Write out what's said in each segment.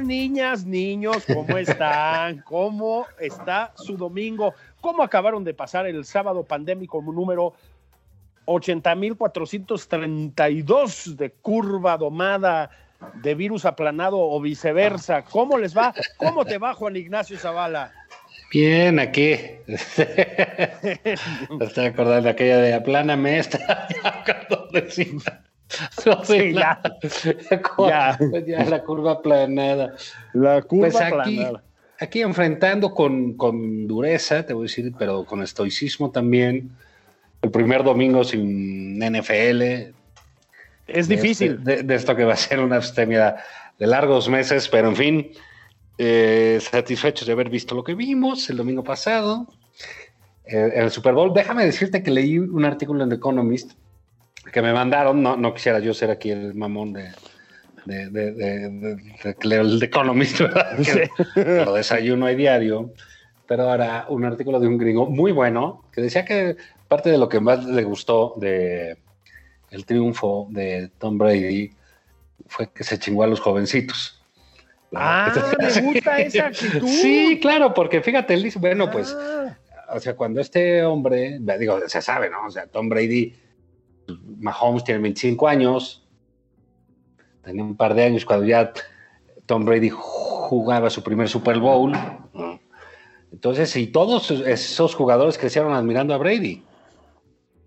Niñas, niños, ¿cómo están? ¿Cómo está su domingo? ¿Cómo acabaron de pasar el sábado pandémico número 80.432 de curva domada, de virus aplanado o viceversa? ¿Cómo les va? ¿Cómo te va, Juan Ignacio Zavala? Bien, aquí. Me estoy acordando de aquella de apláname esta. Sí, ya. ya. ya. la curva aplanada. La curva Pues aquí, enfrentando con, con dureza, te voy a decir, pero con estoicismo también. El primer domingo sin NFL. Es de difícil. este- De, de esto que va a ser una abstemia de largos meses, pero en fin, eh, satisfechos de haber visto lo que vimos el domingo pasado. eh, en el Super Bowl. Déjame decirte que leí un artículo en The Economist que me mandaron. No, no quisiera yo ser aquí el mamón de. De, de, de- de- el Economist, ¿verdad? Que lo desayuno a diario. Pero ahora un artículo de un gringo muy bueno que decía que parte de lo que más le gustó de el triunfo de Tom Brady fue que se chingó a los jovencitos. Ah, me gusta esa actitud. Sí, claro, porque fíjate, él dice, bueno, pues, Ah, o sea, cuando este hombre, digo, se sabe, ¿no? O sea, Tom Brady, Mahomes tiene 25 años, tenía un par de años cuando ya Tom Brady jugaba su primer Super Bowl. Entonces, y todos esos jugadores crecieron admirando a Brady.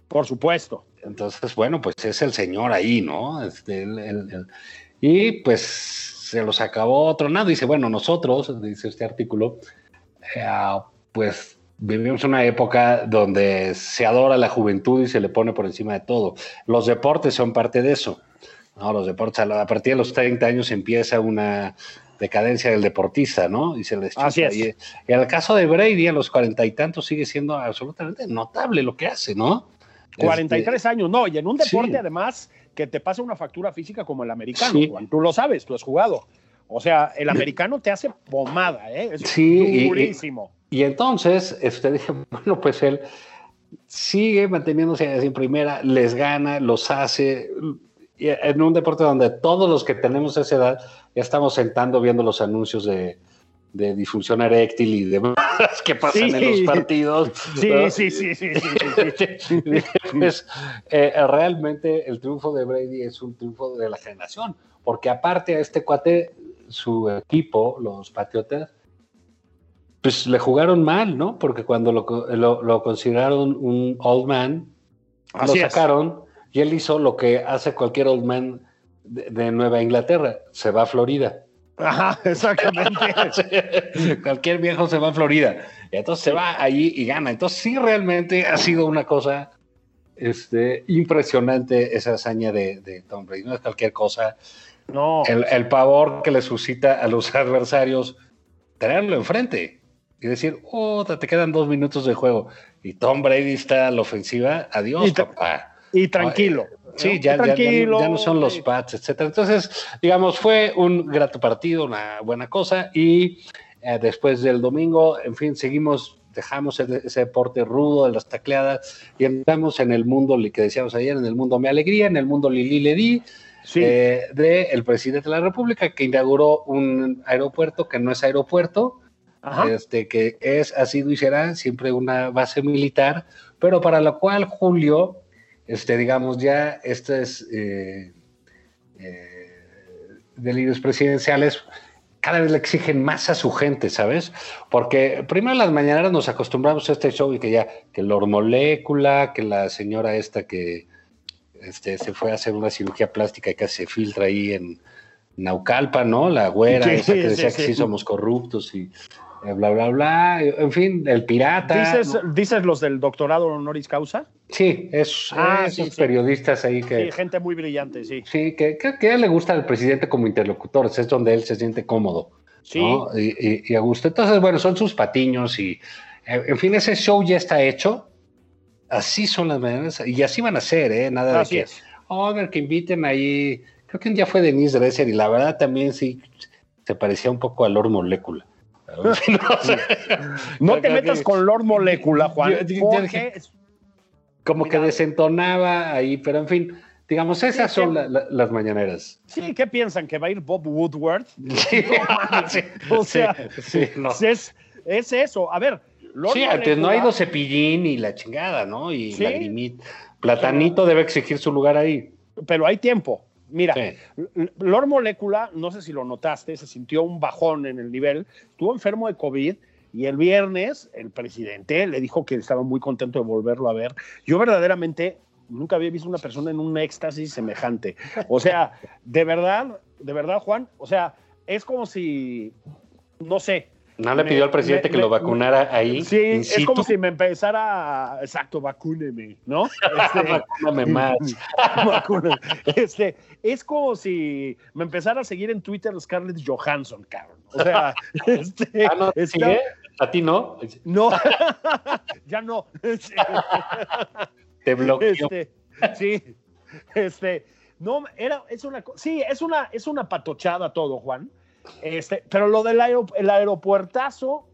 por supuesto. Entonces, bueno, pues es el señor ahí, ¿no? Este, el- el- el- y pues se los acabó tronando. Dice, bueno, nosotros, dice este artículo, eh, pues vivimos una época donde se adora la juventud y se le pone por encima de todo. Los deportes son parte de eso. ¿no? Los deportes, a partir de los 30 años empieza una decadencia del deportista, ¿no? Y se les. Así es. Y, y en el caso de Brady, a los cuarenta y tantos, sigue siendo absolutamente notable lo que hace, ¿no? 43 Este, años, no, y en un deporte sí. además que te pasa una factura física como el americano, Sí. Juan, tú lo sabes, tú has jugado. O sea, el americano te hace pomada, ¿eh? Es Sí, y- y- durísimo. Y entonces, este, dije, bueno, pues él sigue manteniéndose en primera, les gana, los hace. y En un deporte donde todos los que tenemos esa edad ya estamos sentando viendo los anuncios de, de disfunción eréctil y demás que pasan Sí. en los partidos. Sí, ¿no? sí, sí, sí, sí, sí, sí. Pues, eh, realmente el triunfo de Brady es un triunfo de la generación, porque aparte a este cuate, su equipo, los Patriotas, pues le jugaron mal, ¿no? Porque cuando lo, lo- lo consideraron un old man, Así lo es. sacaron y él hizo lo que hace cualquier old man de, de Nueva Inglaterra, se va a Florida. Ajá, exactamente. cualquier viejo se va a Florida. Y entonces se va allí y gana. Entonces sí realmente ha sido una cosa este, impresionante esa hazaña de, de Tom Brady. No es cualquier cosa. No, El, el pavor que le suscita a los adversarios tenerlo enfrente y decir, oh, te quedan dos minutos de juego. Y Tom Brady está a la ofensiva. Adiós, Y papá. y tranquilo. Sí, ya, ya- ya no- tranquilo. ya no son los. Pats, etcétera. Entonces, digamos, fue un grato partido, una buena cosa. Y eh, después del domingo, en fin, seguimos, dejamos ese, deporte rudo de las tacleadas y entramos en el mundo, que decíamos ayer, en el mundo Me Alegría, en el mundo Lili Le Di, Sí, eh, de el presidente de la República, que inauguró un aeropuerto que no es aeropuerto, este, que es, ha sido y será siempre una base militar, pero para lo cual Julio, este, digamos, ya estos eh, eh, delirios presidenciales cada vez le exigen más a su gente, ¿sabes? Porque primero las mañaneras nos acostumbramos a este show y que ya, que la hormolécula, que la señora esta que este, se fue a hacer una cirugía plástica y casi se filtra ahí en Naucalpa, ¿no? La güera, esa que decía que sí somos corruptos y eh, bla, bla, bla. En fin, el pirata. ¿Dices, los del doctorado honoris causa? Sí, es, ah, esos periodistas ahí que. Sí, gente muy brillante, sí. Sí, que, que, le gusta al presidente como interlocutor, es donde él se siente cómodo. Sí. Y, a gusto. Entonces, bueno, son sus patiños y. Eh, en fin, ese show ya está hecho. Así son las maneras. Y así van a ser, ¿eh? Nada de que. Oh, a ver, que inviten ahí. Creo que un día fue Denise Dresser y la verdad también sí se parecía un poco a Lord Molecula. no, te metas con Lord Molecula, Juan. como que desentonaba ahí, pero en fin, digamos, esas son las mañaneras. Sí, ¿qué piensan? ¿Que va a ir Bob Woodward? Sí, o sea, es, es, eso. A ver, Sí, antes no ha ido Cepillín y la chingada, ¿no? Y Lagrimit. Platanito debe exigir su lugar ahí. Pero hay tiempo. Mira, Lord Molecula, no sé si lo notaste, se sintió un bajón en el nivel, estuvo enfermo de COVID y el viernes el presidente le dijo que estaba muy contento de volverlo a ver. Yo verdaderamente nunca había visto una persona en un éxtasis semejante. O sea, de verdad, de verdad, Juan, o sea, es como si, no sé, no le pidió al presidente que lo vacunara ahí. Sí, es como si me empezara, exacto, vacúneme, ¿no? Este, Vacúname más. este, es como si me empezara a seguir en Twitter Scarlett Johansson, cabrón. O sea, este, ah, no, ¿sigue? ¿A ti no? No, ya no. Te bloqueó. Este, sí, este, no, era, es una, sí, es una, es una patochada todo, Juan. Este, pero lo del el aeropuertazo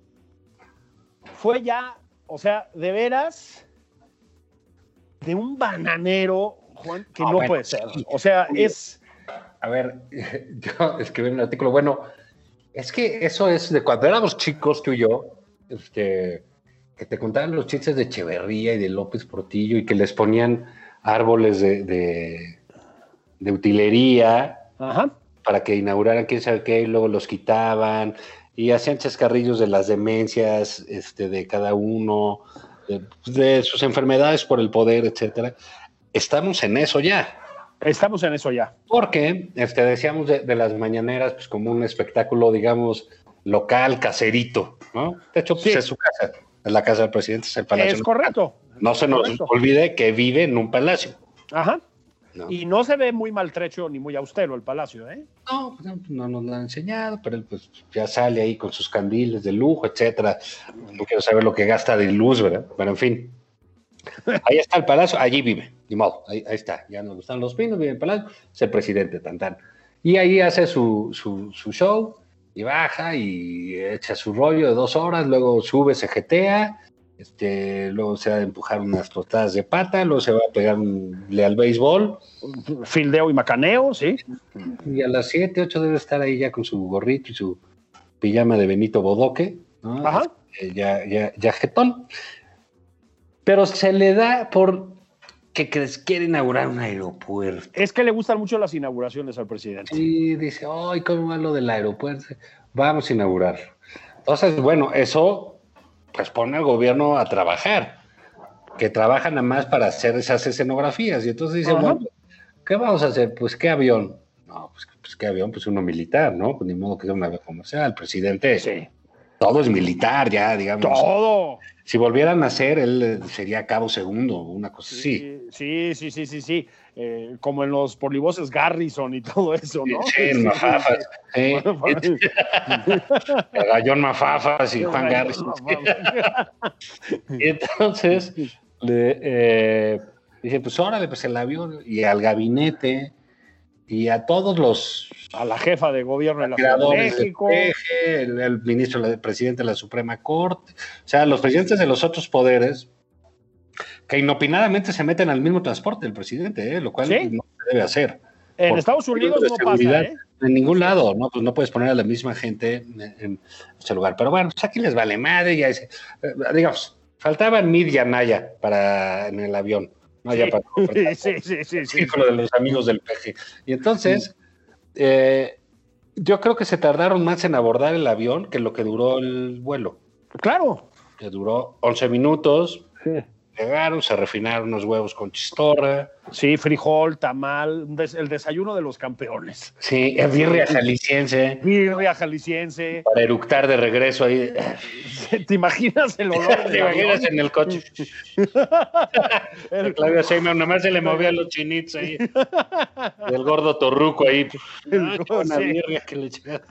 fue ya, o sea, de veras, de un bananero, Juan, que ah, no puede ser. O sea, es. A ver, yo escribí un artículo. Bueno, es que eso es de cuando éramos chicos, tú y yo, este, que te contaban los chistes de Echeverría y de López Portillo y que les ponían árboles de, de, de utilería. Ajá para que inauguraran quién sabe qué, y luego los quitaban, y hacían chascarrillos de las demencias este, de cada uno, de, sus enfermedades por el poder, etcétera. Estamos en eso ya. Estamos en eso ya. Porque este, decíamos de, las mañaneras pues, como un espectáculo, digamos, local, caserito, ¿no? De hecho, pues, es su casa, es la casa del presidente, es el palacio. Es correcto. No se nos olvide que vive en un palacio. Ajá. Y no se ve muy maltrecho ni muy austero el palacio, ¿eh? No, pues, no, nos lo han enseñado, pero él pues ya sale ahí con sus candiles de lujo, etcétera. No quiero saber lo que gasta de luz, ¿verdad? Pero en fin. Ahí está el palacio, allí vive, ni modo, ahí, está. Ya nos gustan los pinos, vive el palacio, es el presidente, tan tan. Y ahí hace su, su, su show y baja y echa su rollo de dos horas, luego sube, se jetea este, luego se va a empujar unas tostadas de pata, luego se va a pegarle al béisbol. Fildeo y macaneo, sí. Y a las 7, 8 debe estar ahí ya con su gorrito y su pijama de Benito Bodoque, Ajá. Este, ya, ya, ya jetón. Pero se le da por que quiere inaugurar un aeropuerto. Es que le gustan mucho las inauguraciones al presidente. Sí, dice, ay, ¿cómo va lo del aeropuerto? Vamos a inaugurar. Entonces, bueno, eso pues pone al gobierno a trabajar, que trabajan nada más para hacer esas escenografías. Y entonces dicen, bueno, ¿qué vamos a hacer? Pues qué avión. No, pues, pues, qué avión, pues uno militar, ¿no? Pues ni modo que sea una comercial. El presidente, sí. Todo es militar ya, digamos. Todo. Si volvieran a ser, él eh, sería cabo segundo, una cosa así. Sí, sí, sí, sí, sí. Eh, como en los polivoces Garrison y todo eso, ¿no? Sí, en Mafafas. Sí. Gallón Mafafas y Juan Garrison. y entonces le, eh, dije, pues órale, pues el avión y al gabinete y a todos los... A la jefa de gobierno de la Ciudad de México. el, ministro, el presidente de la Suprema Corte, o sea, los presidentes de los otros poderes, que inopinadamente se meten al mismo transporte del presidente, ¿eh? lo cual no se debe hacer. En Estados Unidos no pasa, ¿eh? En ningún lado, ¿no? Pues no puedes poner a la misma gente en, ese lugar. Pero bueno, pues aquí les vale madre, ya eh, digamos, faltaban Mid y Anaya para en el avión. No, ya para, sí, sí, sí, sí, de los amigos del peje. Y entonces, eh, yo creo que se tardaron más en abordar el avión que lo que duró el vuelo. Claro. Que duró 11 minutos. Llegaron, se refinaron unos huevos con chistorra. Sí, frijol, tamal, el desayuno de los campeones. Sí, birria jalisciense. Birria jalisciense. Para eructar de regreso ahí. ¿Te imaginas el olor? ¿Te imaginas en el coche? el... Claudio Seymour nomás se le movía los chinitos ahí. el gordo torruco ahí. El una birria que le echaba.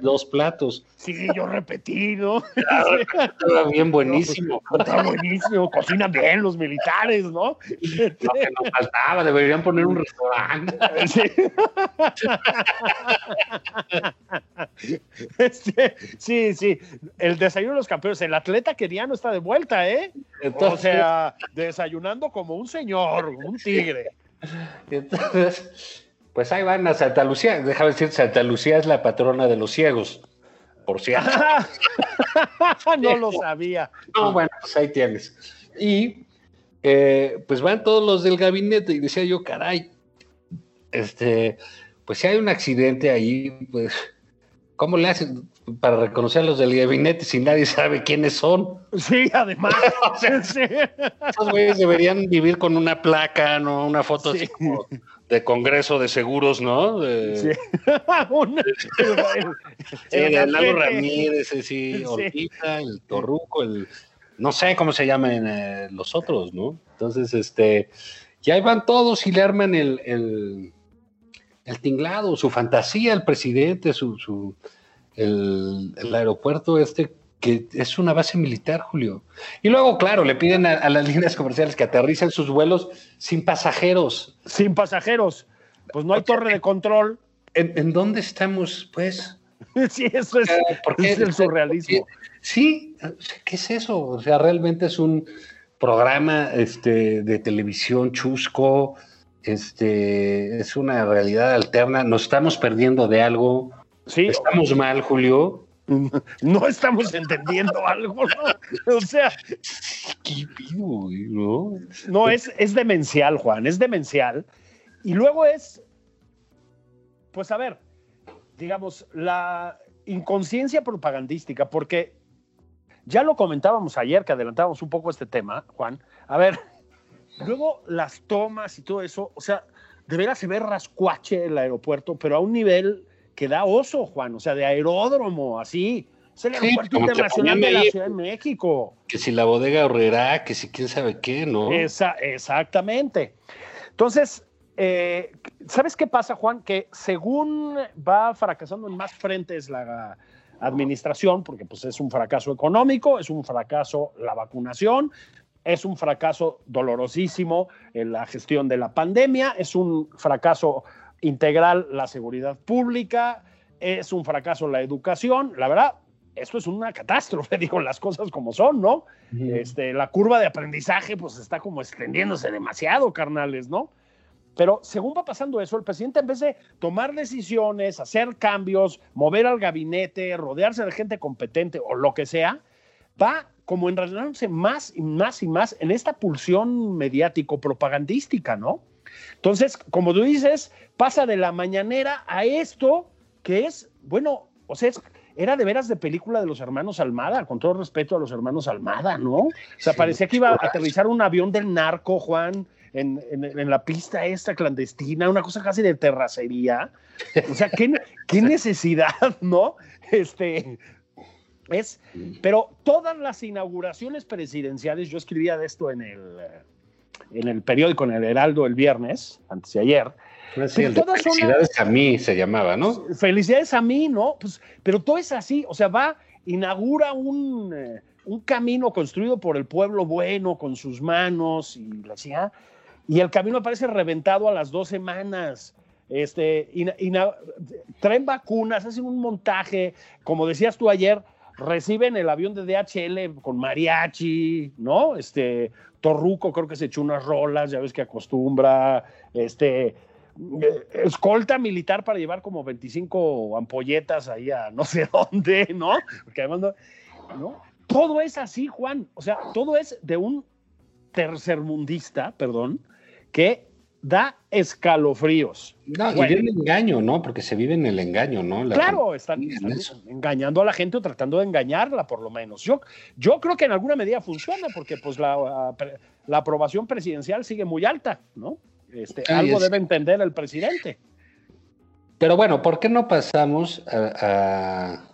dos platos. Sí, yo repetí, ¿no? Estaba bien buenísimo. Está buenísimo. Cocinan bien los militares, ¿no? Lo que nos faltaba, deberían poner un restaurante. Sí. Este, sí, sí. El desayuno de los campeones. El atleta keniano está de vuelta, ¿eh? o sea, desayunando como un señor, un tigre. Entonces, pues ahí van a Santa Lucía. Déjame decir, Santa Lucía es la patrona de los ciegos, por cierto. no lo sabía. No, bueno, pues ahí tienes. Y eh, pues van todos los del gabinete y decía yo, caray, este, pues si hay un accidente ahí, pues, ¿cómo le hacen para reconocer a los del gabinete si nadie sabe quiénes son? Sí, además. Esos güeyes deberían vivir con una placa, ¿no? Una foto así como de Congreso de Seguros, ¿no? De, sí. de Lalo Ramírez, sí, el Torruco, el no sé cómo se llaman eh, los otros, ¿no? Entonces, este, ya van todos y le arman el, el, tinglado, su fantasía, el presidente, su, su el, aeropuerto este, que es una base militar, Julio. Y luego, claro, le piden a, las líneas comerciales que aterricen sus vuelos sin pasajeros. Sin pasajeros. Pues no hay torre de control. ¿En, dónde estamos, pues? Sí, eso es, porque es el surrealismo. Sí, ¿qué es eso? O sea, realmente es un programa este, de televisión chusco, este, es una realidad alterna, nos estamos perdiendo de algo. Sí. Estamos mal, Julio. No estamos entendiendo algo, ¿no? O sea, ¿qué pido, no? No, es, es demencial, Juan, es demencial. Y luego es, pues a ver, digamos, la inconsciencia propagandística, porque ya lo comentábamos ayer, que adelantábamos un poco este tema, Juan. A ver, luego las tomas y todo eso, o sea, de veras se ve rascuache el aeropuerto, pero a un nivel que da oso, Juan, o sea, de aeródromo, así. Es el aeropuerto internacional de la Ciudad de México. Que si la bodega ahorrará, que si quién sabe qué, ¿no? Esa, exactamente. Entonces, eh, ¿sabes qué pasa, Juan? Que según va fracasando en más frentes la, administración, porque pues es un fracaso económico, es un fracaso la vacunación, es un fracaso dolorosísimo en la gestión de la pandemia, es un fracaso integral la seguridad pública, es un fracaso la educación, la verdad, esto es una catástrofe, digo las cosas como son, ¿no? este, la curva de aprendizaje pues está como extendiéndose demasiado, carnales, ¿no? Pero según va pasando eso, el presidente en vez de tomar decisiones, hacer cambios, mover al gabinete, rodearse de gente competente o lo que sea, va como enredándose más y más y más en esta pulsión mediático-propagandística, ¿no? Entonces, como tú dices, pasa de la mañanera a esto que es, bueno, o sea, era de veras de película de los hermanos Almada, con todo respeto a los hermanos Almada, ¿no? O sea, parecía que iba a aterrizar un avión del narco, Juan, en, la pista esta clandestina, una cosa casi de terracería. O sea, qué, qué necesidad, ¿no? Este, es, pero todas las inauguraciones presidenciales, yo escribía de esto en el, en el periódico, en el Heraldo el viernes, antes de ayer. felicidades a mí se llamaba, ¿no? Felicidades a mí, ¿no? Pues, pero todo es así, o sea, va, inaugura un, eh, un camino construido por el pueblo bueno, con sus manos, y la decía, y el camino aparece reventado a las dos semanas. Este, y, traen vacunas, hacen un montaje, como decías tú ayer, reciben el avión de DHL con mariachi, ¿no? Este, Torruco creo que se echó unas rolas, ya ves que acostumbra, este, eh, escolta militar para llevar como 25 ampolletas ahí a no sé dónde, ¿no? Porque además no, Todo es así, Juan. O sea, todo es de un tercermundista, perdón, que da escalofríos. No, y viene el engaño, ¿no? Porque se vive en el engaño, ¿no? claro, están, engañando a la gente o tratando de engañarla, por lo menos. Yo, yo creo que en alguna medida funciona, porque pues la, la aprobación presidencial sigue muy alta, ¿no? Este, algo debe entender el presidente. Pero bueno, ¿por qué no pasamos a,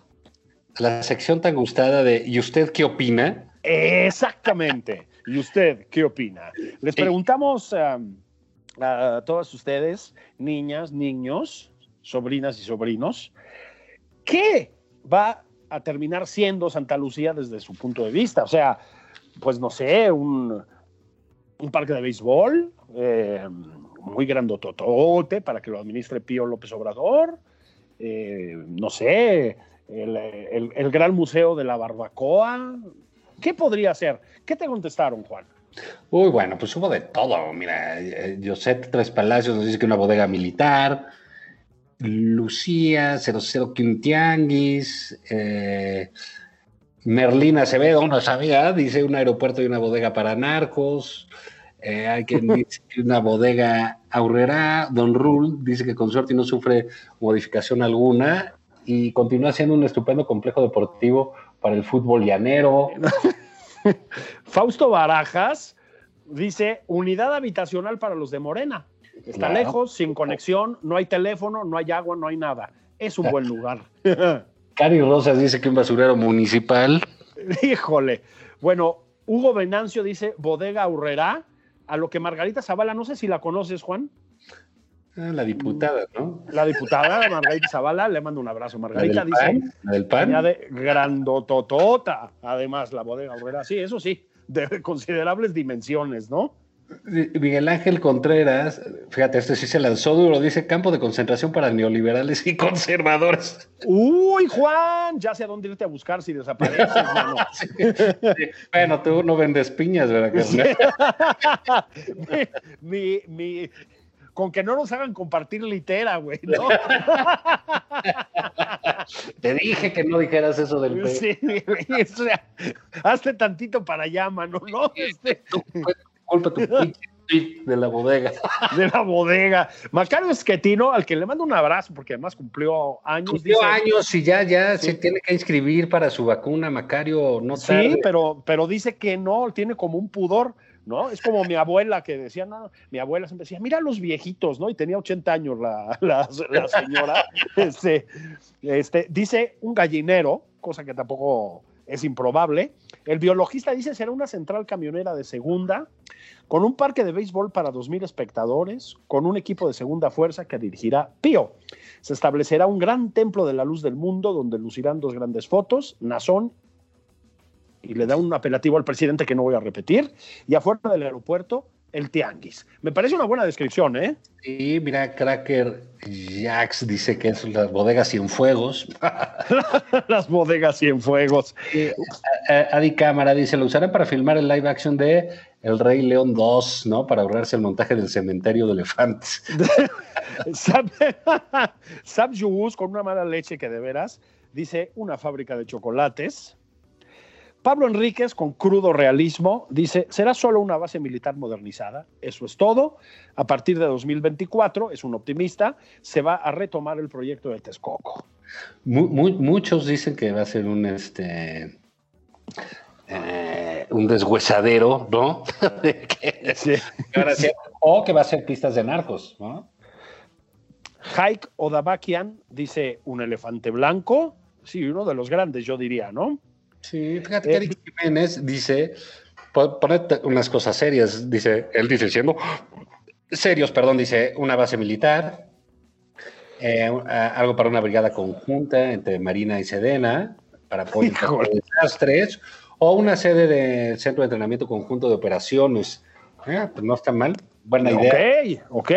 la sección tan gustada de ¿y usted qué opina? Exactamente. ¿Y usted qué opina? Les preguntamos um, a todas ustedes, niñas, niños, sobrinas y sobrinos, ¿qué va a terminar siendo Santa Lucía desde su punto de vista? O sea, pues no sé, un, un parque de béisbol, eh, muy grandototote para que lo administre Pío López Obrador, eh, no sé, el, Gran Museo de la Barbacoa. ¿Qué podría ser? ¿Qué te contestaron, Juan? Uy, bueno, pues hubo de todo. Mira, eh, José Tres Palacios nos dice que una bodega militar, Lucía, 00 Quintianguis, eh, Merlina Acevedo, no sabía, dice un aeropuerto y una bodega para narcos. Eh, hay quien dice que una bodega ahorrera. Don Rule dice que con suerte no sufre modificación alguna y continúa siendo un estupendo complejo deportivo para el fútbol llanero. Fausto Barajas dice unidad habitacional para los de Morena. Está lejos, sin conexión, no hay teléfono, no hay agua, no hay nada. Es un buen lugar. Cari Rosas dice que un basurero municipal. Híjole. Bueno, Hugo Venancio dice bodega Aurrera a lo que Margarita Zavala, no sé si la conoces, Juan. Ah, la diputada, ¿no? La diputada Margarita Zavala, le mando un abrazo. Margarita dice. Pan? ¿La del pan? Añade grandototota, además, la bodega obrera. Sí, eso sí, de considerables dimensiones, ¿no? Miguel Ángel Contreras, fíjate, este sí se lanzó duro, dice campo de concentración para neoliberales y conservadores. Uy, Juan, ya sé a dónde irte a buscar si desapareces, Bueno, tú no vendes piñas, ¿verdad? mi, mi, con que no nos hagan compartir litera, güey, ¿no? Te dije que no dijeras eso del Sí, o sea, hazte tantito para allá, mano, ¿no? Este de la bodega. De la bodega. Macario Esquetino, al que le mando un abrazo, porque además cumplió años. Cumplió años y ya, ya se tiene que inscribir para su vacuna, Macario, no Sí, pero, pero dice que no, tiene como un pudor. ¿No? Es como mi abuela que decía, no, mi abuela siempre decía, mira los viejitos, ¿no? Y tenía 80 años la, la, señora. este, este, dice un gallinero, cosa que tampoco es improbable. El biologista dice será una central camionera de segunda, con un parque de béisbol para 2.000 espectadores, con un equipo de segunda fuerza que dirigirá Pío. Se establecerá un gran templo de la luz del mundo donde lucirán dos grandes fotos, Nazón y le da un apelativo al presidente que no voy a repetir, y afuera del aeropuerto el tianguis. Me parece una buena descripción, ¿eh? Sí, mira, Cracker Jax dice que es las bodegas Cienfuegos. las bodegas Cienfuegos. Adi Cámara dice, lo usarán para filmar el live action de El Rey León 2, ¿no? Para ahorrarse el montaje del cementerio de elefantes. Sam Yubus, con una mala leche que de veras, dice, una fábrica de chocolates. Pablo Enríquez, con crudo realismo, dice, será solo una base militar modernizada, eso es todo. A partir de 2024, es un optimista, se va a retomar el proyecto de Texcoco. muchos dicen que va a ser un, este, eh, un deshuesadero, ¿no? o que va a ser pistas de narcos, ¿no? Haik Odabakian dice un elefante blanco, sí, uno de los grandes, yo diría, ¿no? Sí, fíjate que eh, Eric Jiménez dice, ponete unas cosas serias, dice, él dice, siendo serios, perdón, dice, una base militar, eh, algo para una brigada conjunta entre Marina y Sedena, para apoyo desastres, o una sede de centro de entrenamiento conjunto de operaciones. Eh, pues no está mal, buena idea. Ok, ok.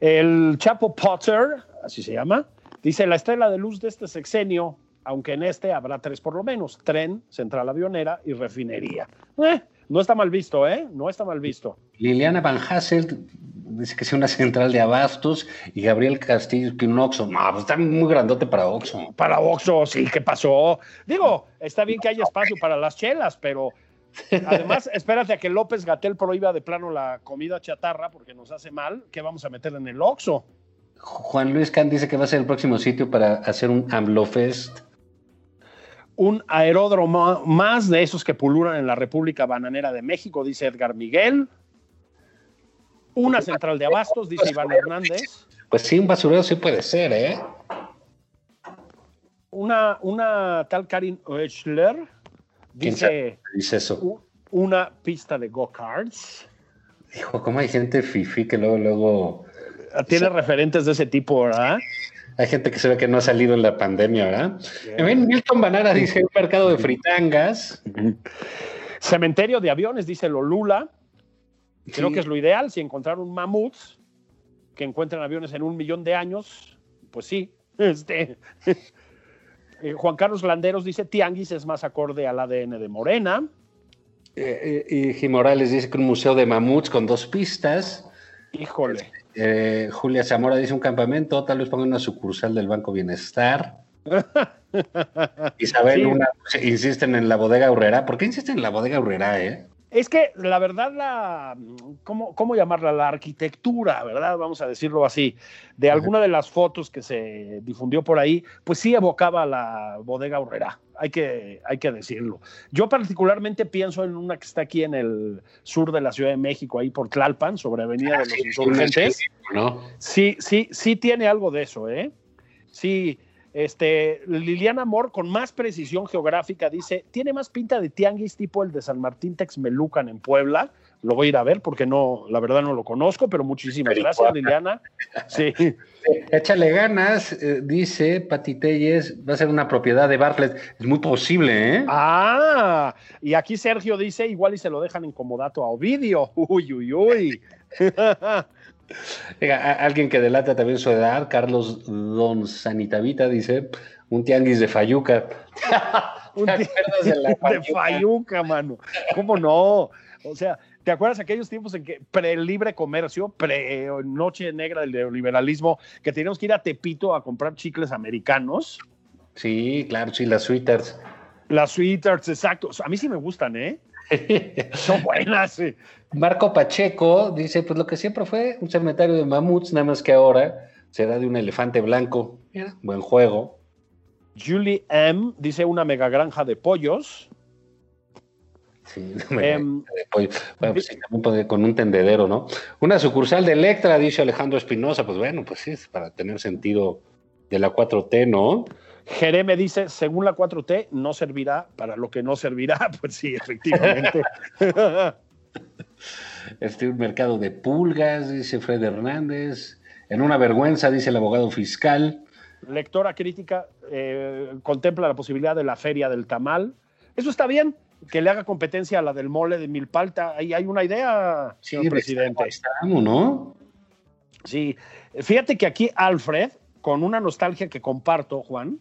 El Chapo Potter, así se llama, dice, la estrella de luz de este sexenio aunque en este habrá tres por lo menos, tren, central avionera y refinería. Eh, no está mal visto, ¿eh? No está mal visto. Liliana Van Hassel dice que es una central de abastos y Gabriel Castillo que un Oxxo. No, pues está muy grandote para Oxxo. Para Oxxo, sí, ¿qué pasó? Digo, está bien que haya espacio para las chelas, pero además espérate a que López Gatel prohíba de plano la comida chatarra porque nos hace mal. ¿Qué vamos a meter en el Oxxo? Juan Luis Can dice que va a ser el próximo sitio para hacer un AMLOFest. Un aeródromo más de esos que pululan en la República Bananera de México, dice Edgar Miguel. Una central de abastos, dice Iván Hernández. Pues sí, un basurero sí puede ser, ¿eh? Una, una tal Karin Oechler dice, dice eso? Una pista de go-karts. Dijo, ¿cómo hay gente fifi que luego, luego tiene referentes de ese tipo, ¿verdad? Hay gente que se ve que no ha salido en la pandemia, ¿verdad? Milton Banara dice un mercado de fritangas. Cementerio de aviones, dice Lolula. Creo que es lo ideal. Si encontrar un mamut que encuentren aviones en un millón de años, pues sí. Este. Eh, Juan Carlos Landeros dice Tianguis es más acorde al ADN de Morena. Eh, eh, y Morales dice que un museo de mamuts con dos pistas. Híjole. Eh, Julia Zamora dice un campamento, tal vez pongan una sucursal del Banco Bienestar. Isabel una, insisten en la bodega Urrera. ¿Por qué insisten en la bodega Urrera, eh? Es que la verdad, la, ¿cómo, ¿cómo, llamarla? La arquitectura, ¿verdad? Vamos a decirlo así, de alguna de las fotos que se difundió por ahí, pues sí evocaba la bodega horrera, hay que, hay que decirlo. Yo particularmente pienso en una que está aquí en el sur de la Ciudad de México, ahí por Tlalpan, sobre Avenida de los Insurgentes. ¿no? Sí, sí, sí tiene algo de eso, ¿eh? Sí, este, Liliana Amor, con más precisión geográfica, dice: Tiene más pinta de tianguis tipo el de San Martín Texmelucan en Puebla. Lo voy a ir a ver porque no, la verdad no lo conozco, pero muchísimas gracias, Liliana. Sí. Échale ganas, eh, dice Pati Telles, va a ser una propiedad de Bartlett. Es muy posible, ¿eh? Ah, y aquí Sergio dice: igual y se lo dejan en comodato a Ovidio. Uy, uy, uy. alguien que delata también su edad, Carlos Don Sanitavita, dice, un tianguis de Fayuca. un tianguis de, Fayuca? mano. ¿Cómo no? O sea, ¿te acuerdas aquellos tiempos en que pre-libre comercio, pre-noche negra del neoliberalismo, que teníamos que ir a Tepito a comprar chicles americanos? Sí, claro, sí, las sweeters. Las sweeters, exacto. A mí sí me gustan, ¿eh? Son buenas. Marco Pacheco dice, pues lo que siempre fue un cementerio de mamuts, nada más que ahora será de un elefante blanco. buen juego. Julie M dice una mega granja de pollos. Sí, em, Bueno, pues con un tendedero, ¿no? Una sucursal de Electra, dice Alejandro Espinosa. Pues bueno, pues sí, es para tener sentido de la 4T, ¿no? Jereme dice, según la 4T, no servirá para lo que no servirá. Pues sí, efectivamente. Este un mercado de pulgas, dice Fred Hernández. En una vergüenza, dice el abogado fiscal. Lectora crítica eh, contempla la posibilidad de la feria del tamal. Eso está bien, que le haga competencia a la del mole de Milpalta. Ahí hay una idea, señor presidente. Estamos, ¿no? Sí, fíjate que aquí Alfred, con una nostalgia que comparto, Juan,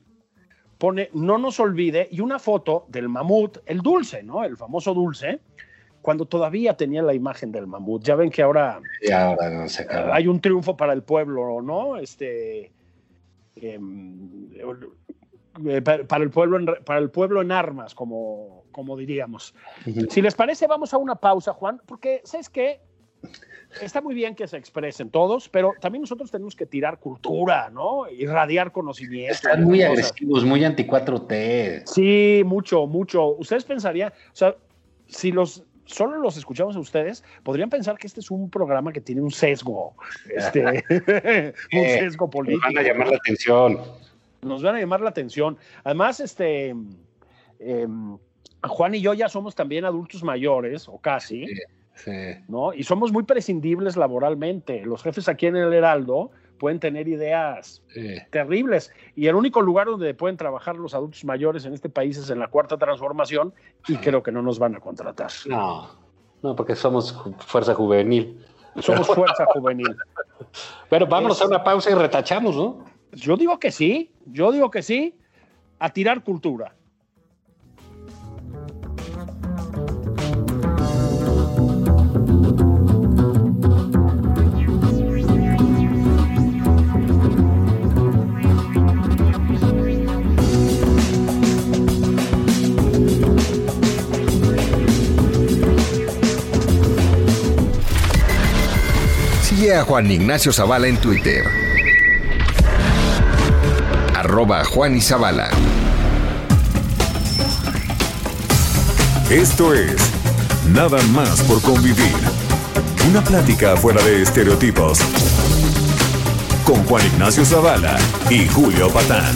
pone no nos olvide y una foto del mamut, el dulce, ¿no? El famoso dulce, cuando todavía tenía la imagen del mamut. Ya ven que ahora, hay un triunfo para el pueblo, ¿no? Este, em, eh, para, el pueblo en, para el pueblo en armas, como, como diríamos. Si les parece, vamos a una pausa, Juan, porque, ¿sabes qué? Está muy bien que se expresen todos, pero también nosotros tenemos que tirar cultura, ¿no? Irradiar conocimiento. Están muy agresivos, muy anti 4T. Sí, mucho, mucho. Ustedes pensarían, o sea, si los solo los escuchamos a ustedes, podrían pensar que este es un programa que tiene un sesgo, este, un eh, sesgo político. Nos van a llamar la atención. Nos van a llamar la atención. Además, este, em, Juan y yo ya somos también adultos mayores, o casi. ¿No? Y somos muy prescindibles laboralmente. Los jefes aquí en el Heraldo pueden tener ideas terribles. Y el único lugar donde pueden trabajar los adultos mayores en este país es en la cuarta transformación y creo que no nos van a contratar. No, no, porque somos fuerza juvenil. Somos fuerza juvenil. Pero vámonos a una pausa y retachamos, ¿no? Yo digo que sí, yo digo que sí. a tirar cultura. A Juan Ignacio Zavala en Twitter. Arroba Juan y Zavala. Esto es Nada más por convivir. Una plática fuera de estereotipos. Con Juan Ignacio Zavala y Julio Patán.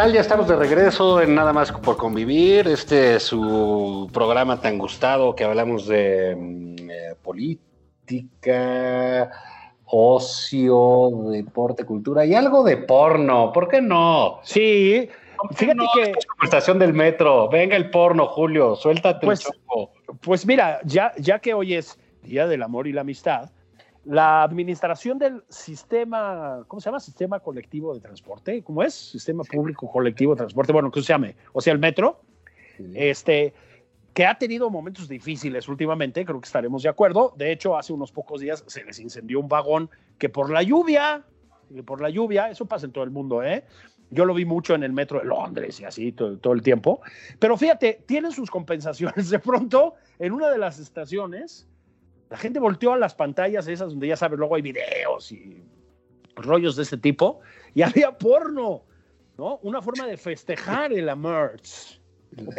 Tal? Ya estamos de regreso en Nada más por convivir. Este es su programa tan gustado que hablamos de mm, eh, política, ocio, deporte, cultura y algo de porno. ¿Por qué no? Sí, fíjate no? que... Estación del metro. Venga el porno, Julio. Suéltate Pues- el choco. Pues mira, ya, ya que hoy es Día del Amor y la Amistad, la administración del sistema, ¿cómo se llama? Sistema colectivo de transporte, ¿cómo es? Sistema público colectivo de transporte, bueno, ¿cómo se llame? O sea, el metro, este, que ha tenido momentos difíciles últimamente, creo que estaremos de acuerdo. De hecho, hace unos pocos días se les incendió un vagón que por la lluvia, que por la lluvia, eso pasa en todo el mundo, ¿eh? Yo lo vi mucho en el metro de Londres y así todo, todo el tiempo. Pero fíjate, tienen sus compensaciones. De pronto, en una de las estaciones, la gente volteó a las pantallas esas donde ya sabes, luego hay videos y rollos de este tipo, y había porno, ¿no? Una forma de festejar el lo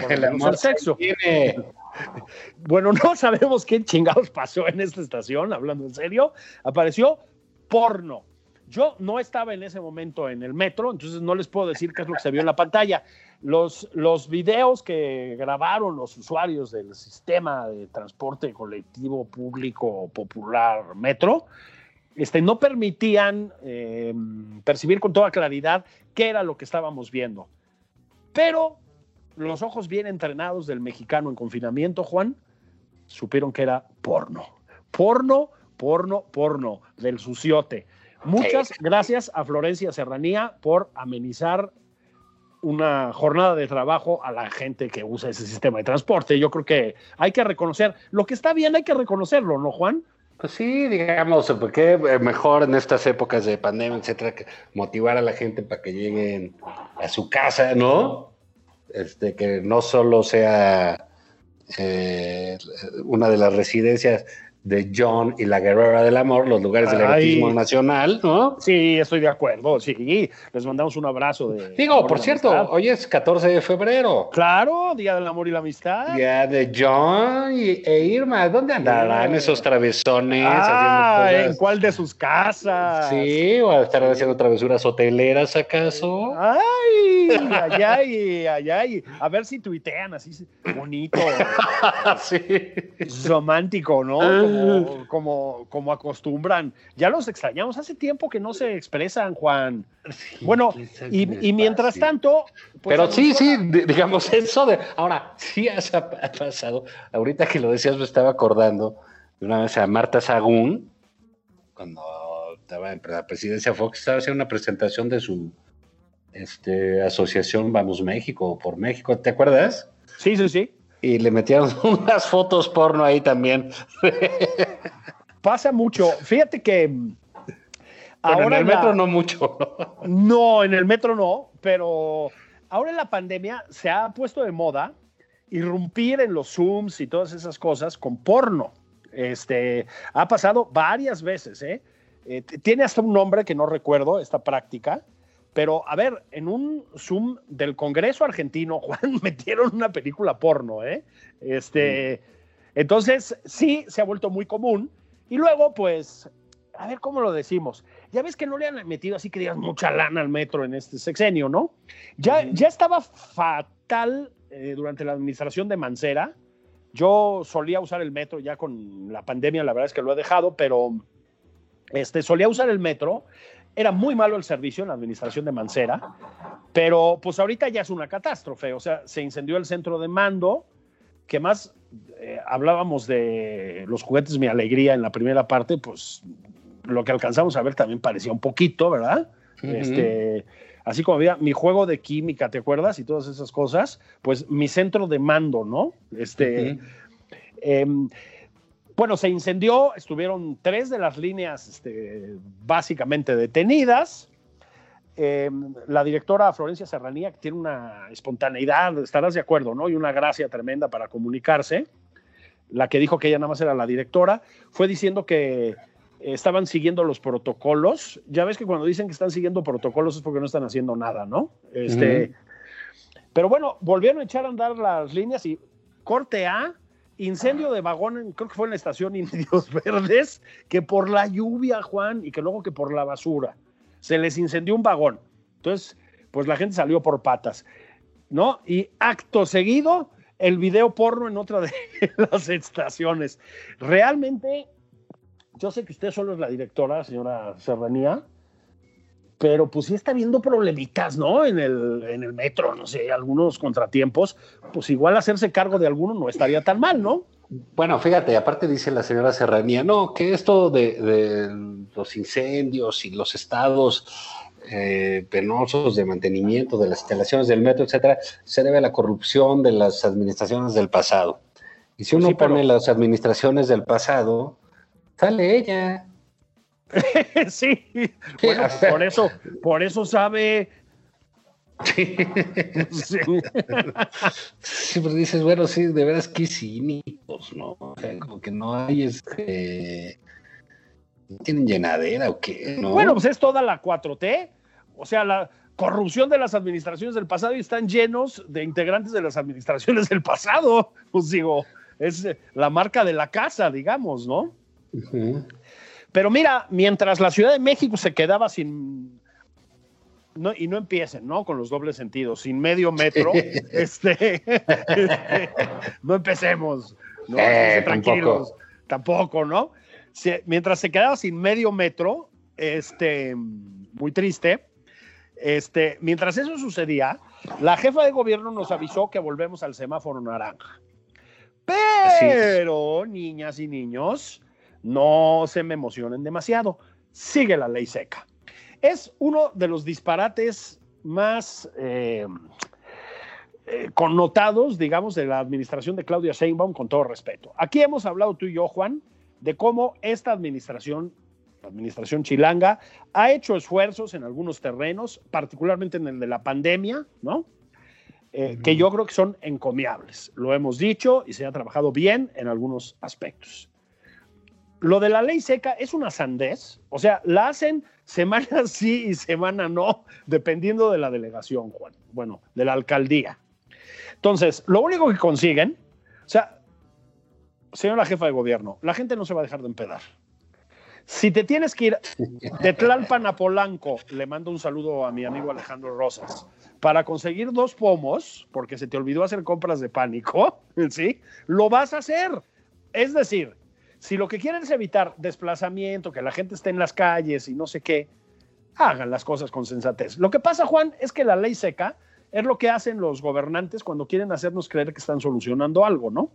El amor sexo. tiene. Bueno, no sabemos qué chingados pasó en esta estación, hablando en serio. Apareció porno. Yo no estaba en ese momento en el metro, entonces no les puedo decir qué es lo que se vio en la pantalla. Los, los videos que grabaron los usuarios del sistema de transporte colectivo público popular metro, este, no permitían eh, percibir con toda claridad qué era lo que estábamos viendo. Pero los ojos bien entrenados del mexicano en confinamiento, Juan, supieron que era porno. Porno, porno, porno, del suciote. Muchas gracias a Florencia Serranía por amenizar una jornada de trabajo a la gente que usa ese sistema de transporte. Yo creo que hay que reconocer, lo que está bien hay que reconocerlo, ¿no, Juan? Pues sí, digamos, porque mejor en estas épocas de pandemia, etcétera, que motivar a la gente para que lleguen a su casa, ¿no? Este, que no solo sea eh, una de las residencias de John y la Guerrera del Amor, los lugares del erotismo nacional, ¿no? Sí, estoy de acuerdo, sí. Les mandamos un abrazo de... Digo, por y cierto, amistad. hoy es 14 de febrero. Claro, Día del Amor y la Amistad. Ya de John y, e Irma, ¿dónde andarán esos travesones? Ah, haciendo ¿en cuál de sus casas? Sí, o estarán haciendo travesuras hoteleras acaso. Ay, ay, ay, ay, ay. A ver si tuitean así bonito, sí. romántico, ¿no? Como, como, como acostumbran. Ya los extrañamos. Hace tiempo que no se expresan, Juan. Bueno, y, y mientras tanto. pues, Pero sí, sí, di- digamos eso de. Ahora, sí has ha pasado. Ahorita que lo decías, me estaba acordando de una vez a Marta Sagún, cuando estaba en la presidencia Fox, estaba haciendo una presentación de su este, asociación Vamos México, por México, ¿te acuerdas? Sí, sí, sí. Y le metieron unas fotos porno ahí también. Pasa mucho. Fíjate que mm, Ahora en el metro no mucho. no, en el metro no, pero ahora en la pandemia se ha puesto de moda irrumpir en los Zooms y todas esas cosas con porno. Este, ha pasado varias veces, ¿eh? ¿eh? tiene hasta un nombre que no recuerdo, esta práctica, pero a ver, en un Zoom del Congreso argentino, Juan, metieron una película porno, ¿eh? Este, entonces, sí, se ha vuelto muy común. Y luego, pues, a ver cómo lo decimos. Ya ves que no le han metido así que digas mucha lana al metro en este sexenio, ¿no? Ya, ya estaba fatal eh, durante la administración de Mancera. Yo solía usar el metro ya con la pandemia, la verdad es que lo he dejado, pero este, solía usar el metro. Era muy malo el servicio en la administración de Mancera, pero pues ahorita ya es una catástrofe. O sea, se incendió el centro de mando, que más eh, hablábamos de los juguetes Mi Alegría en la primera parte, pues lo que alcanzamos a ver también parecía un poquito, ¿verdad? Este, así como había mi juego de química, ¿te acuerdas? Y todas esas cosas, pues mi centro de mando, ¿no? Este, bueno, se incendió, estuvieron tres de las líneas este, básicamente detenidas. Em, la directora Florencia Serranía, que tiene una espontaneidad, estarás de acuerdo, ¿no? Y una gracia tremenda para comunicarse. La que dijo que ella nada más era la directora, fue diciendo que estaban siguiendo los protocolos. Ya ves que cuando dicen que están siguiendo protocolos es porque no están haciendo nada, ¿no? Este, Pero bueno, volvieron a echar a andar las líneas y corte A, incendio de vagón, creo que fue en la estación Indios Verdes, que por la lluvia, Juan, y que luego que por la basura, se les incendió un vagón. Entonces, pues la gente salió por patas, ¿no? Y acto seguido, el video porno en otra de las estaciones. Realmente yo sé que usted solo es la directora, señora Serranía, pero pues sí está viendo problemitas, ¿no? En el, en el metro, no sé, algunos contratiempos, pues igual hacerse cargo de alguno no estaría tan mal, ¿no? Bueno, fíjate, aparte dice la señora Serranía, no, que esto de, los incendios y los estados eh, penosos de mantenimiento de las instalaciones del metro, etcétera, se debe a la corrupción de las administraciones del pasado. Y si uno pone las administraciones del pasado, Sale ella. sí, bueno, por eso, por eso sabe. Sí. sí. pero dices, bueno, sí, de veras que cínicos, ¿no? O sea, como que no hay este. ¿No tienen llenadera o qué? ¿no? Bueno, pues es toda la 4T. O sea, la corrupción de las administraciones del pasado y están llenos de integrantes de las administraciones del pasado. Pues digo, es la marca de la casa, digamos, ¿no? Pero mira, mientras la Ciudad de México se quedaba sin. y no empiecen, ¿no? Con los dobles sentidos, sin medio metro, este, no empecemos, ¿no? Eh, tranquilos, tampoco, ¿no? mientras se quedaba sin medio metro, este, muy triste, este, mientras eso sucedía, la jefa de gobierno nos avisó que volvemos al semáforo naranja. Pero, niñas y niños, no se me emocionen demasiado. Sigue la ley seca. Es uno de los disparates más eh, eh, connotados, digamos, de la administración de Claudia Sheinbaum, con todo respeto. Aquí hemos hablado tú y yo, Juan, de cómo esta administración, la administración chilanga, ha hecho esfuerzos en algunos terrenos, particularmente en el de la pandemia, ¿no? Eh, que yo creo que son encomiables. Lo hemos dicho y se ha trabajado bien en algunos aspectos. Lo de la ley seca es una sandez, o sea, la hacen semana sí y semana no, dependiendo de la delegación, Juan, bueno, de la alcaldía. Entonces, lo único que consiguen, o sea, señora jefa de gobierno, la gente no se va a dejar de empedar. Si te tienes que ir de Tlalpan a Polanco, le mando un saludo a mi amigo Alejandro Rosas, para conseguir dos pomos, porque se te olvidó hacer compras de pánico, ¿sí? Lo vas a hacer. Es decir, si lo que quieren es evitar desplazamiento, que la gente esté en las calles y no sé qué, hagan las cosas con sensatez. Lo que pasa, Juan, es que la ley seca es lo que hacen los gobernantes cuando quieren hacernos creer que están solucionando algo, ¿no?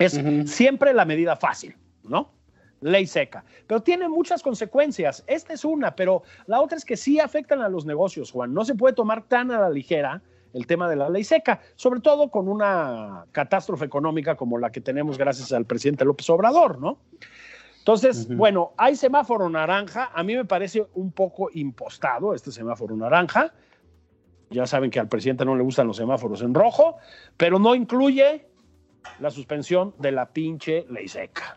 Es siempre la medida fácil, ¿no? Ley seca. Pero tiene muchas consecuencias. Esta es una, pero la otra es que sí afectan a los negocios, Juan. No se puede tomar tan a la ligera el tema de la ley seca, sobre todo con una catástrofe económica como la que tenemos gracias al presidente López Obrador, ¿no? Entonces, bueno, hay semáforo naranja. A mí me parece un poco impostado este semáforo naranja. Ya saben que al presidente no le gustan los semáforos en rojo, pero no incluye la suspensión de la pinche ley seca.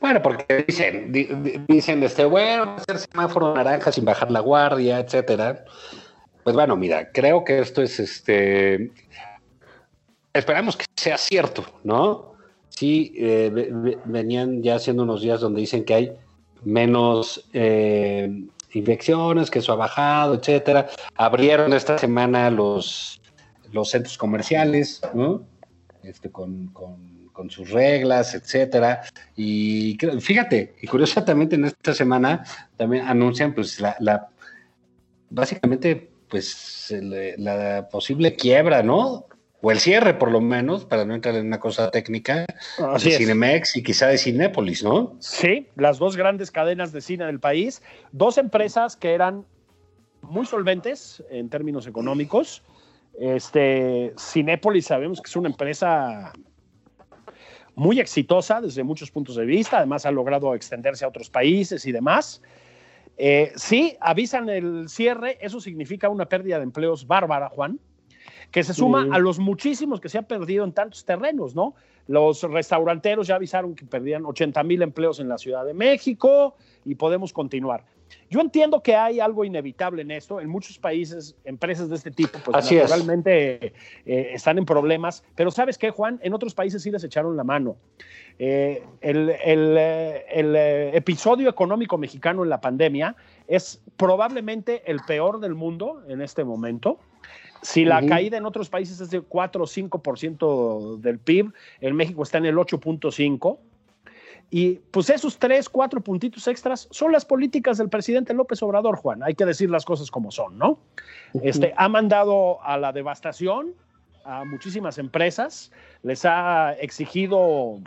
Bueno, porque dicen, dicen, este, bueno, hacer semáforo naranja sin bajar la guardia, etcétera. Pues bueno, mira, creo que esto es este. Esperamos que sea cierto, ¿no? Sí, eh, venían ya haciendo unos días donde dicen que hay menos eh, infecciones, que eso ha bajado, etcétera. Abrieron esta semana los, los centros comerciales, ¿no? Este, con, con, sus reglas, etcétera. Y fíjate, y curiosamente en esta semana también anuncian pues la, la básicamente pues la posible quiebra, ¿no? O el cierre, por lo menos, para no entrar en una cosa técnica, de Cinemex y quizá de Cinépolis, ¿no? Sí, las dos grandes cadenas de cine del país, dos empresas que eran muy solventes en términos económicos. Este, Cinépolis sabemos que es una empresa muy exitosa desde muchos puntos de vista, además ha logrado extenderse a otros países y demás. Eh, sí, avisan el cierre, eso significa una pérdida de empleos bárbara, Juan que se suma a los muchísimos que se han perdido en tantos terrenos, ¿no? Los restauranteros ya avisaron que perdían 80 mil empleos en la Ciudad de México y podemos continuar. Yo entiendo que hay algo inevitable en esto. En muchos países, empresas de este tipo, pues naturalmente eh, están en problemas. Pero ¿sabes qué, Juan? En otros países sí les echaron la mano. Eh, el, el, eh, el episodio económico mexicano en la pandemia es probablemente el peor del mundo en este momento. Si la caída en otros países es de 4 o 5% del PIB, en México está en el 8.5%. Y pues esos tres, cuatro puntitos extras son las políticas del presidente López Obrador, Juan. Hay que decir las cosas como son, ¿no? Este, ha mandado a la devastación a muchísimas empresas, les ha exigido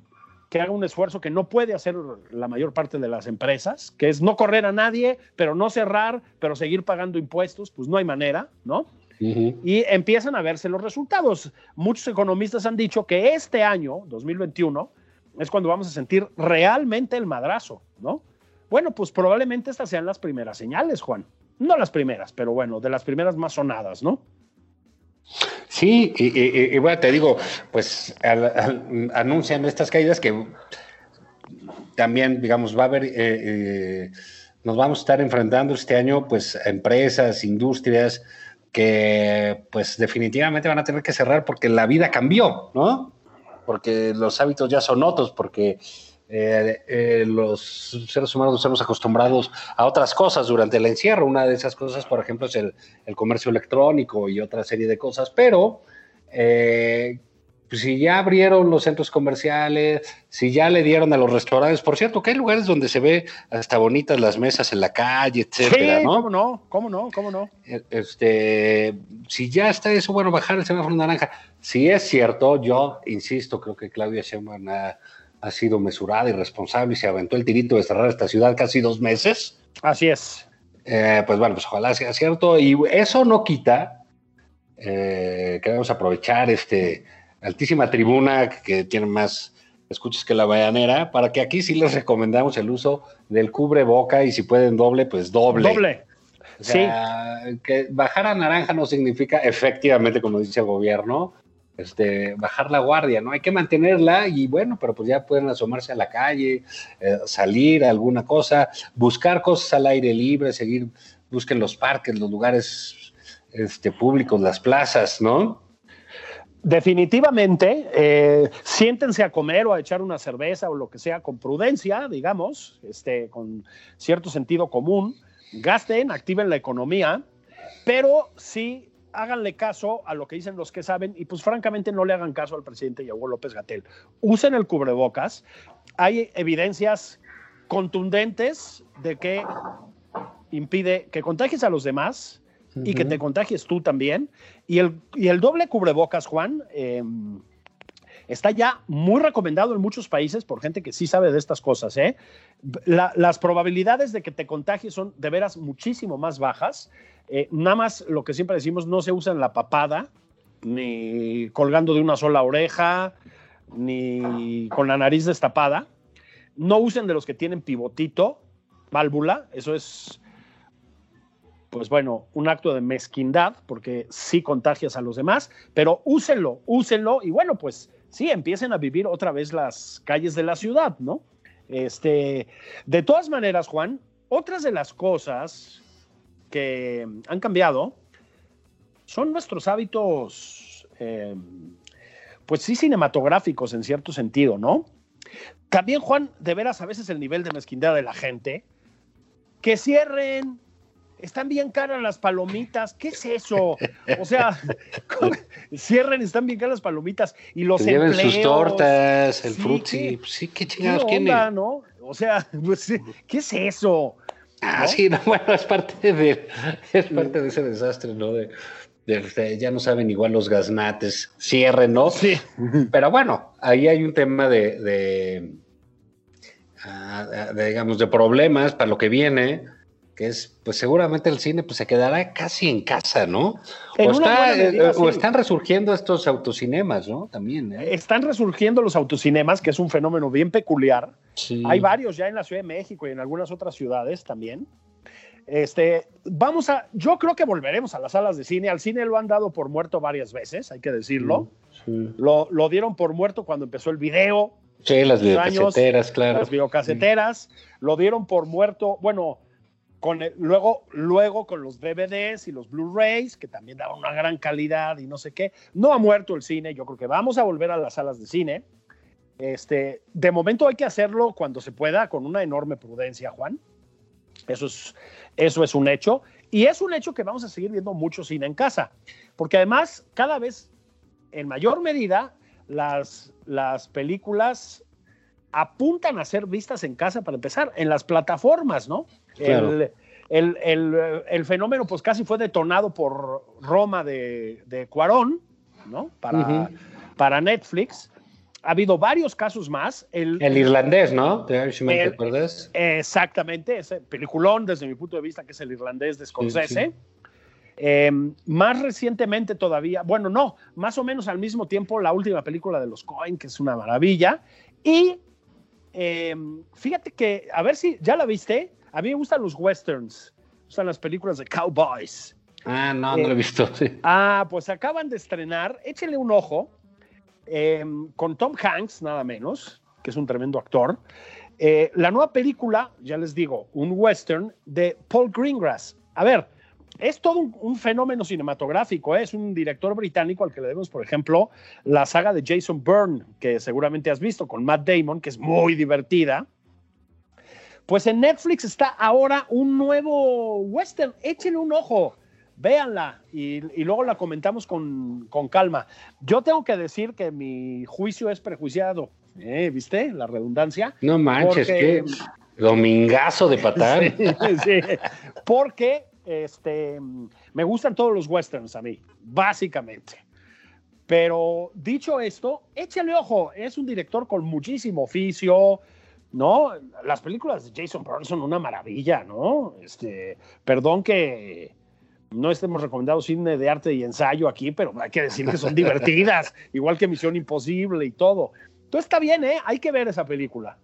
que haga un esfuerzo que no puede hacer la mayor parte de las empresas, que es no correr a nadie, pero no cerrar, pero seguir pagando impuestos, pues no hay manera, ¿no? Y empiezan a verse los resultados. Muchos economistas han dicho que este año, 2021, es cuando vamos a sentir realmente el madrazo, ¿no? Bueno, pues probablemente estas sean las primeras señales, Juan. No las primeras, pero bueno, de las primeras más sonadas, ¿no? Sí, y, bueno, te digo, pues anuncian estas caídas que también, digamos, va a haber, eh, eh, nos vamos a estar enfrentando este año, pues, a empresas, industrias, que pues definitivamente van a tener que cerrar porque la vida cambió, ¿no? Porque los hábitos ya son otros, porque eh, eh, los seres humanos nos hemos acostumbrado a otras cosas durante el encierro. Una de esas cosas, por ejemplo, es el, comercio electrónico y otra serie de cosas, pero eh, pues si ya abrieron los centros comerciales, si ya le dieron a los restaurantes, por cierto, que hay lugares donde se ve hasta bonitas las mesas en la calle, etcétera, ¿no? ¿Cómo no? ¿Cómo no? ¿Cómo no? E, este, si ya está eso, bueno, bajar el semáforo naranja. Si es cierto, yo insisto, creo que Claudia Sheinbaum ha, sido mesurada y responsable y se aventó el tirito de cerrar esta ciudad casi dos meses. Así es. Eh, pues bueno, pues ojalá sea cierto. Y eso no quita, eh, queremos aprovechar este altísima tribuna que tiene más escuchas que la bayanera, para que aquí sí les recomendamos el uso del cubre boca y si pueden doble, pues doble. Doble. sí. Que bajar a naranja no significa efectivamente, como dice el gobierno, este, bajar la guardia, ¿no? Hay que mantenerla y bueno, pero pues ya pueden asomarse a la calle, eh, salir a alguna cosa, buscar cosas al aire libre, seguir, busquen los parques, los lugares este, públicos, las plazas, ¿no? Definitivamente, eh, siéntense a comer o a echar una cerveza o lo que sea con prudencia, digamos, este, con cierto sentido común, gasten, activen la economía, pero sí háganle caso a lo que dicen los que saben y pues francamente no le hagan caso al presidente Yahuel López Gatel. Usen el cubrebocas. Hay evidencias contundentes de que impide que contagies a los demás, y que te contagies tú también. Y el, y el doble cubrebocas, Juan, em, está ya muy recomendado en muchos países por gente que sí sabe de estas cosas. ¿eh? las probabilidades de que te contagies son de veras muchísimo más bajas. Eh, nada más lo que siempre decimos, no se usa en la papada, ni colgando de una sola oreja, ni con la nariz destapada. no usen de los que tienen pivotito, válvula, eso es, pues bueno, un acto de mezquindad, porque sí contagias a los demás, pero úsenlo, úsenlo, y bueno, pues sí, empiecen a vivir otra vez las calles de la ciudad, ¿no? Este, de todas maneras, Juan, otras de las cosas que han cambiado son nuestros hábitos, eh, pues sí, cinematográficos en cierto sentido, ¿no? También, Juan, de veras a veces el nivel de mezquindad de la gente, que cierren, están bien caras las palomitas, ¿qué es eso? O sea, cierren, están bien caras las palomitas y los que lleven sus tortas, el sí, sí, qué chingados ¿qué onda, ¿no? O sea, pues, ¿qué es eso? Ah, sí, no, bueno, es parte de, es parte de ese desastre, ¿no? De, ya no saben igual los gaznates, cierren, ¿no? Sí. Pero bueno, ahí hay un tema de, ah, de, digamos, de problemas para lo que viene, que es, pues seguramente el cine pues se quedará casi en casa, ¿no? O, eh, están resurgiendo estos autocinemas, ¿no? También. ¿eh? Están resurgiendo los autocinemas, que es un fenómeno bien peculiar. Hay varios ya en la Ciudad de México y en algunas otras ciudades también. Este, vamos a, yo creo que volveremos a las salas de cine. Al cine lo han dado por muerto varias veces, hay que decirlo. Lo, lo, dieron por muerto cuando empezó el video. Sí, las videocaseteras, claro. Las videocaseteras. Lo dieron por muerto, bueno, luego, luego con los DVDs y los Blu-rays, que también daban una gran calidad y no sé qué. No ha muerto el cine, yo creo que vamos a volver a las salas de cine. Este, de momento hay que hacerlo cuando se pueda, con una enorme prudencia, Juan. Eso es, eso es un hecho. Y es un hecho que vamos a seguir viendo mucho cine en casa, porque además cada vez en mayor medida las, las películas apuntan a ser vistas en casa para empezar, en las plataformas, ¿no? El, el, fenómeno pues casi fue detonado por Roma de, de Cuarón, ¿no? Para, para Netflix ha habido varios casos más. El, irlandés, ¿no? Acuerdas. Exactamente, ese peliculón desde mi punto de vista, que es el irlandés de Scorsese. Em, más recientemente todavía, bueno, no, más o menos al mismo tiempo la última película de los Coen, que es una maravilla. Y em, fíjate que, a ver si ya la viste, a mí me gustan los westerns, me gustan las películas de cowboys. Ah, no, no lo he visto. Sí. Ah, pues acaban de estrenar, échale un ojo. Em, con Tom Hanks, nada menos, que es un tremendo actor. Eh, la nueva película, ya les digo, un western de Paul Greengrass. A ver, es todo un, fenómeno cinematográfico, ¿eh? es un director británico al que le debemos, por ejemplo, la saga de Jason Byrne, que seguramente has visto, con Matt Damon, que es muy divertida. Pues en Netflix está ahora un nuevo western, échenle un ojo véanla y, luego la comentamos con, calma. Yo tengo que decir que mi juicio es prejuiciado, ¿eh? ¿viste? La redundancia. No manches, qué domingazo de patán. sí, porque este, me gustan todos los westerns a mí, básicamente. Pero dicho esto, échale ojo, es un director con muchísimo oficio, ¿no? Las películas de Jason Bourne son una maravilla, ¿no? Este, perdón que, no estemos recomendando cine de arte y ensayo aquí, pero hay que decir que son divertidas, igual que Misión Imposible y todo. Entonces está bien, ¿eh? Hay que ver esa película.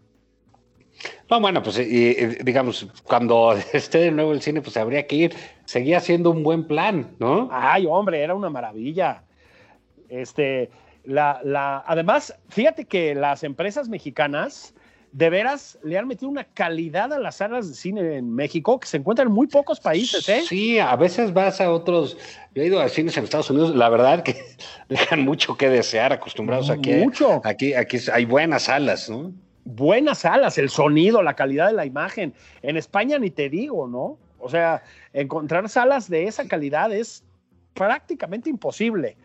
No, bueno, pues digamos, cuando esté de nuevo el cine, pues habría que ir. Seguía siendo un buen plan, ¿no? Ay, hombre, era una maravilla. Este, la, la, además, fíjate que las empresas mexicanas de veras le han metido una calidad a las salas de cine en México que se encuentran en muy pocos países, ¿eh? Sí, a veces vas a otros. Yo he ido a cines en Estados Unidos, la verdad que dejan mucho que desear, acostumbrados aquí. Mucho. Aquí, aquí hay buenas salas, ¿no? Buenas salas, el sonido, la calidad de la imagen. En España ni te digo, ¿no? O sea, encontrar salas de esa calidad es prácticamente imposible.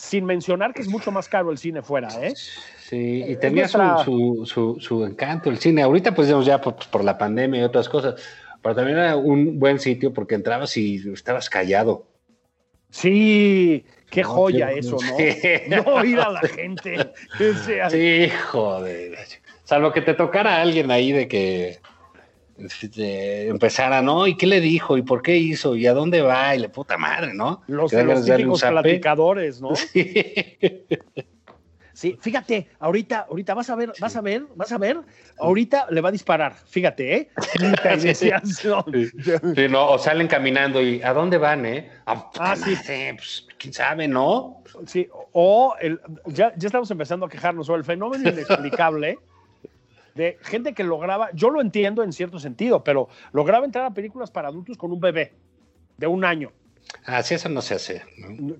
Sin mencionar que es mucho más caro el cine fuera, ¿eh? Sí, y tenía su, encanto el cine. Ahorita, pues, ya por, la pandemia y otras cosas, pero también era un buen sitio porque entrabas y estabas callado. Sí, qué joya eso, ¿no? No oír a la gente. sí, joder. Salvo que te tocara alguien ahí de que empezara, ¿no? ¿Y qué le dijo? ¿Y por qué hizo? ¿Y a dónde va? Y la puta madre, ¿no? Los, los típicos platicadores, ¿no? Sí, fíjate, ahorita, ahorita vas a ver, vas a ver, vas a ver, ahorita le va a disparar, fíjate, ¿eh? sí, sí. sí, no, o salen caminando y ¿a dónde van, eh? Ah, ah sí. Pues, quién sabe, ¿no? Sí, o el, ya, ya estamos empezando a quejarnos, o el fenómeno inexplicable de gente que lograba, yo lo entiendo en cierto sentido, pero lograba entrar a películas para adultos con un bebé de un año. Ah, sí, eso no se hace.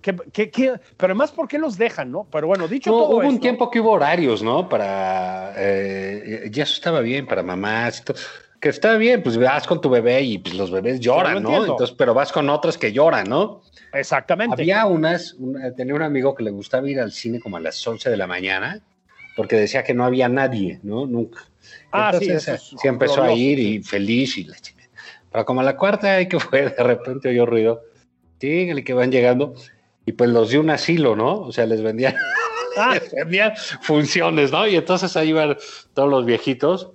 pero además, ¿por qué los dejan, no? Pero bueno, dicho todo Hubo un tiempo que hubo horarios, ¿no? Para. Eh, ya eso estaba bien, para mamás y todo. Que estaba bien, pues vas con tu bebé y pues, los bebés lloran, ¿no? Entonces, pero vas con otras que lloran, ¿no? Exactamente. Había unas, tenía un amigo que le gustaba ir al cine como a las 11 de la mañana, porque decía que no había nadie, ¿no? Nunca. Ah, sí, sí empezó a ir y feliz y la chica. Pero como a la cuarta, hay que fue, de repente oyó ruido y que van llegando, y pues los dio un asilo, ¿no? O sea, les vendían, ah. les vendían funciones, ¿no? Y entonces ahí iban todos los viejitos,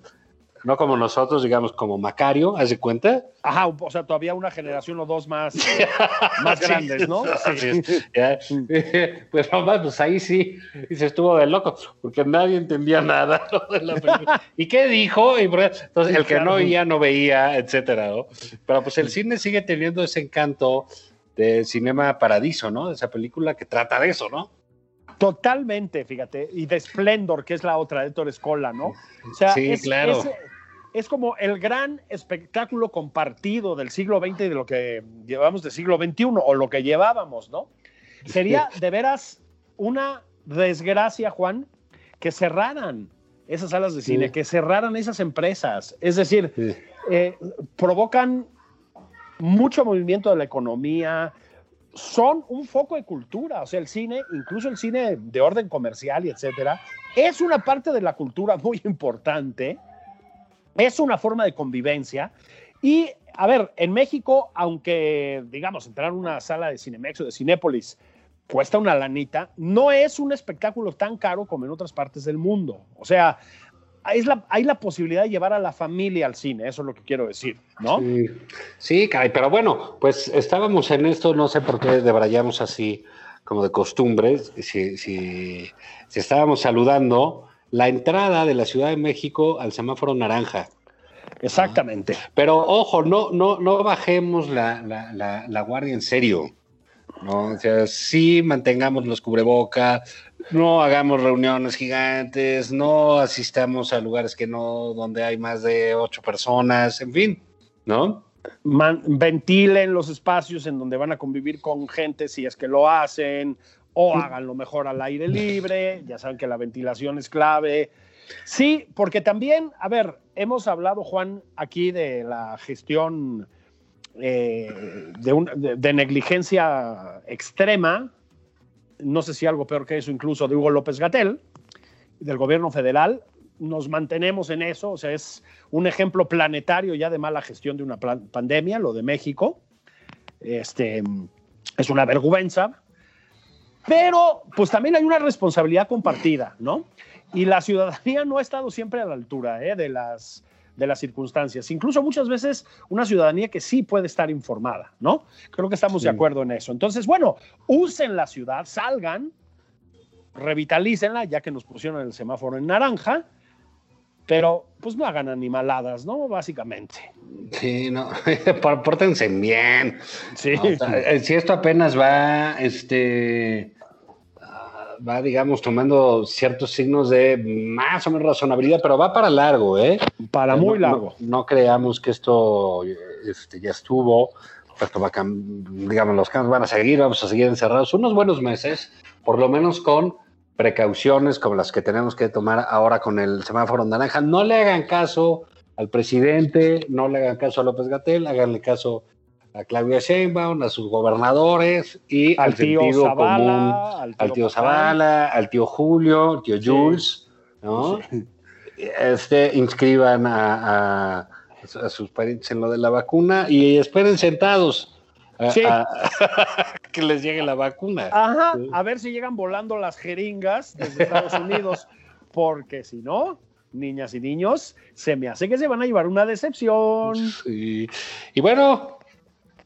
no como nosotros, digamos, como Macario, ¿haz de cuenta? Ajá, o sea, todavía una generación o dos más, más grandes, ¿no? Sí. Pues nomás, pues ahí sí, y se estuvo de loco, porque nadie entendía nada de la película. ¿Y qué dijo? Y entonces, el que no oía, no veía, etcétera, ¿no? Pero pues el cine sigue teniendo ese encanto de Cinema Paradiso, ¿no? De esa película que trata de eso, ¿no? Totalmente, fíjate. Y de Splendor, que es la otra de Torres Cola, ¿no? O sea, sí, es, claro. Es, como el gran espectáculo compartido del siglo XX y de lo que llevamos del siglo XXI, o lo que llevábamos, ¿no? Sería de veras una desgracia, Juan, que cerraran esas salas de cine, que cerraran esas empresas. Es decir, eh, provocan mucho movimiento de la economía, son un foco de cultura, o sea, el cine, incluso el cine de orden comercial y etcétera, es una parte de la cultura muy importante, es una forma de convivencia y, a ver, en México, aunque, digamos, entrar a una sala de Cinemex o de Cinépolis cuesta una lanita, no es un espectáculo tan caro como en otras partes del mundo. O sea, hay la posibilidad de llevar a la familia al cine, eso es lo que quiero decir, ¿no? Sí, pero bueno, pues estábamos en esto, no sé por qué debrayamos así como de costumbre, si, si, estábamos saludando la entrada de la Ciudad de México al semáforo naranja. Exactamente. Pero ojo, no, no, no bajemos la, la, la guardia en serio. ¿no? O sea, sí mantengamos los cubrebocas, no hagamos reuniones gigantes, no asistamos a lugares que no, donde hay más de ocho personas, en fin, ¿no? ventilen los espacios en donde van a convivir con gente si es que lo hacen, o háganlo mejor al aire libre, ya saben que la ventilación es clave. Sí, porque también, a ver, hemos hablado, Juan, aquí de la gestión eh, de, negligencia extrema, no sé si algo peor que eso, incluso de Hugo López Gatel, del gobierno federal. Nos mantenemos en eso, o sea, es un ejemplo planetario ya de mala gestión de una pandemia, lo de México. Este, es una vergüenza, pero pues también hay una responsabilidad compartida, ¿no? Y la ciudadanía no ha estado siempre a la altura ¿eh? de las de las circunstancias. Incluso muchas veces una ciudadanía que sí puede estar informada, ¿no? Creo que estamos de acuerdo en eso. Entonces, bueno, usen la ciudad, salgan, revitalícenla, ya que nos pusieron el semáforo en naranja, pero pues no hagan animaladas, ¿no? Básicamente. Sí, no, pórtense bien. Sí. Eh, si esto apenas va, este, va, digamos, tomando ciertos signos de más o menos razonabilidad, pero va para largo, ¿eh? Para muy largo. No, creamos que esto este, ya estuvo, esto va a digamos, los cambios van a seguir, vamos a seguir encerrados unos buenos meses, por lo menos con precauciones como las que tenemos que tomar ahora con el semáforo naranja. No le hagan caso al presidente, no le hagan caso a López Gatel, háganle caso a Claudia Sheinbaum, a sus gobernadores y al, tío Zavala, al tío, Zavala, al tío Julio, al tío Jules, ¿no? Este, inscriban a, sus parientes en lo de la vacuna y esperen sentados. A, que les llegue la vacuna. Ajá, a ver si llegan volando las jeringas desde Estados Unidos, porque si no, niñas y niños, se me hace que se van a llevar una decepción. Sí. Y bueno,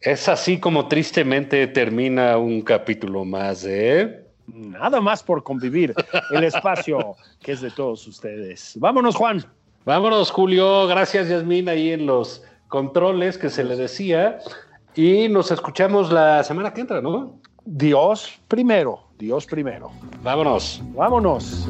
es así como tristemente termina un capítulo más de Nada más por convivir. El espacio que es de todos ustedes. Vámonos, Juan. Vámonos, Julio. Gracias, Yasmín, ahí en los controles que se le decía. Y nos escuchamos la semana que entra, ¿no? Dios primero, Dios primero. Vámonos. Vámonos.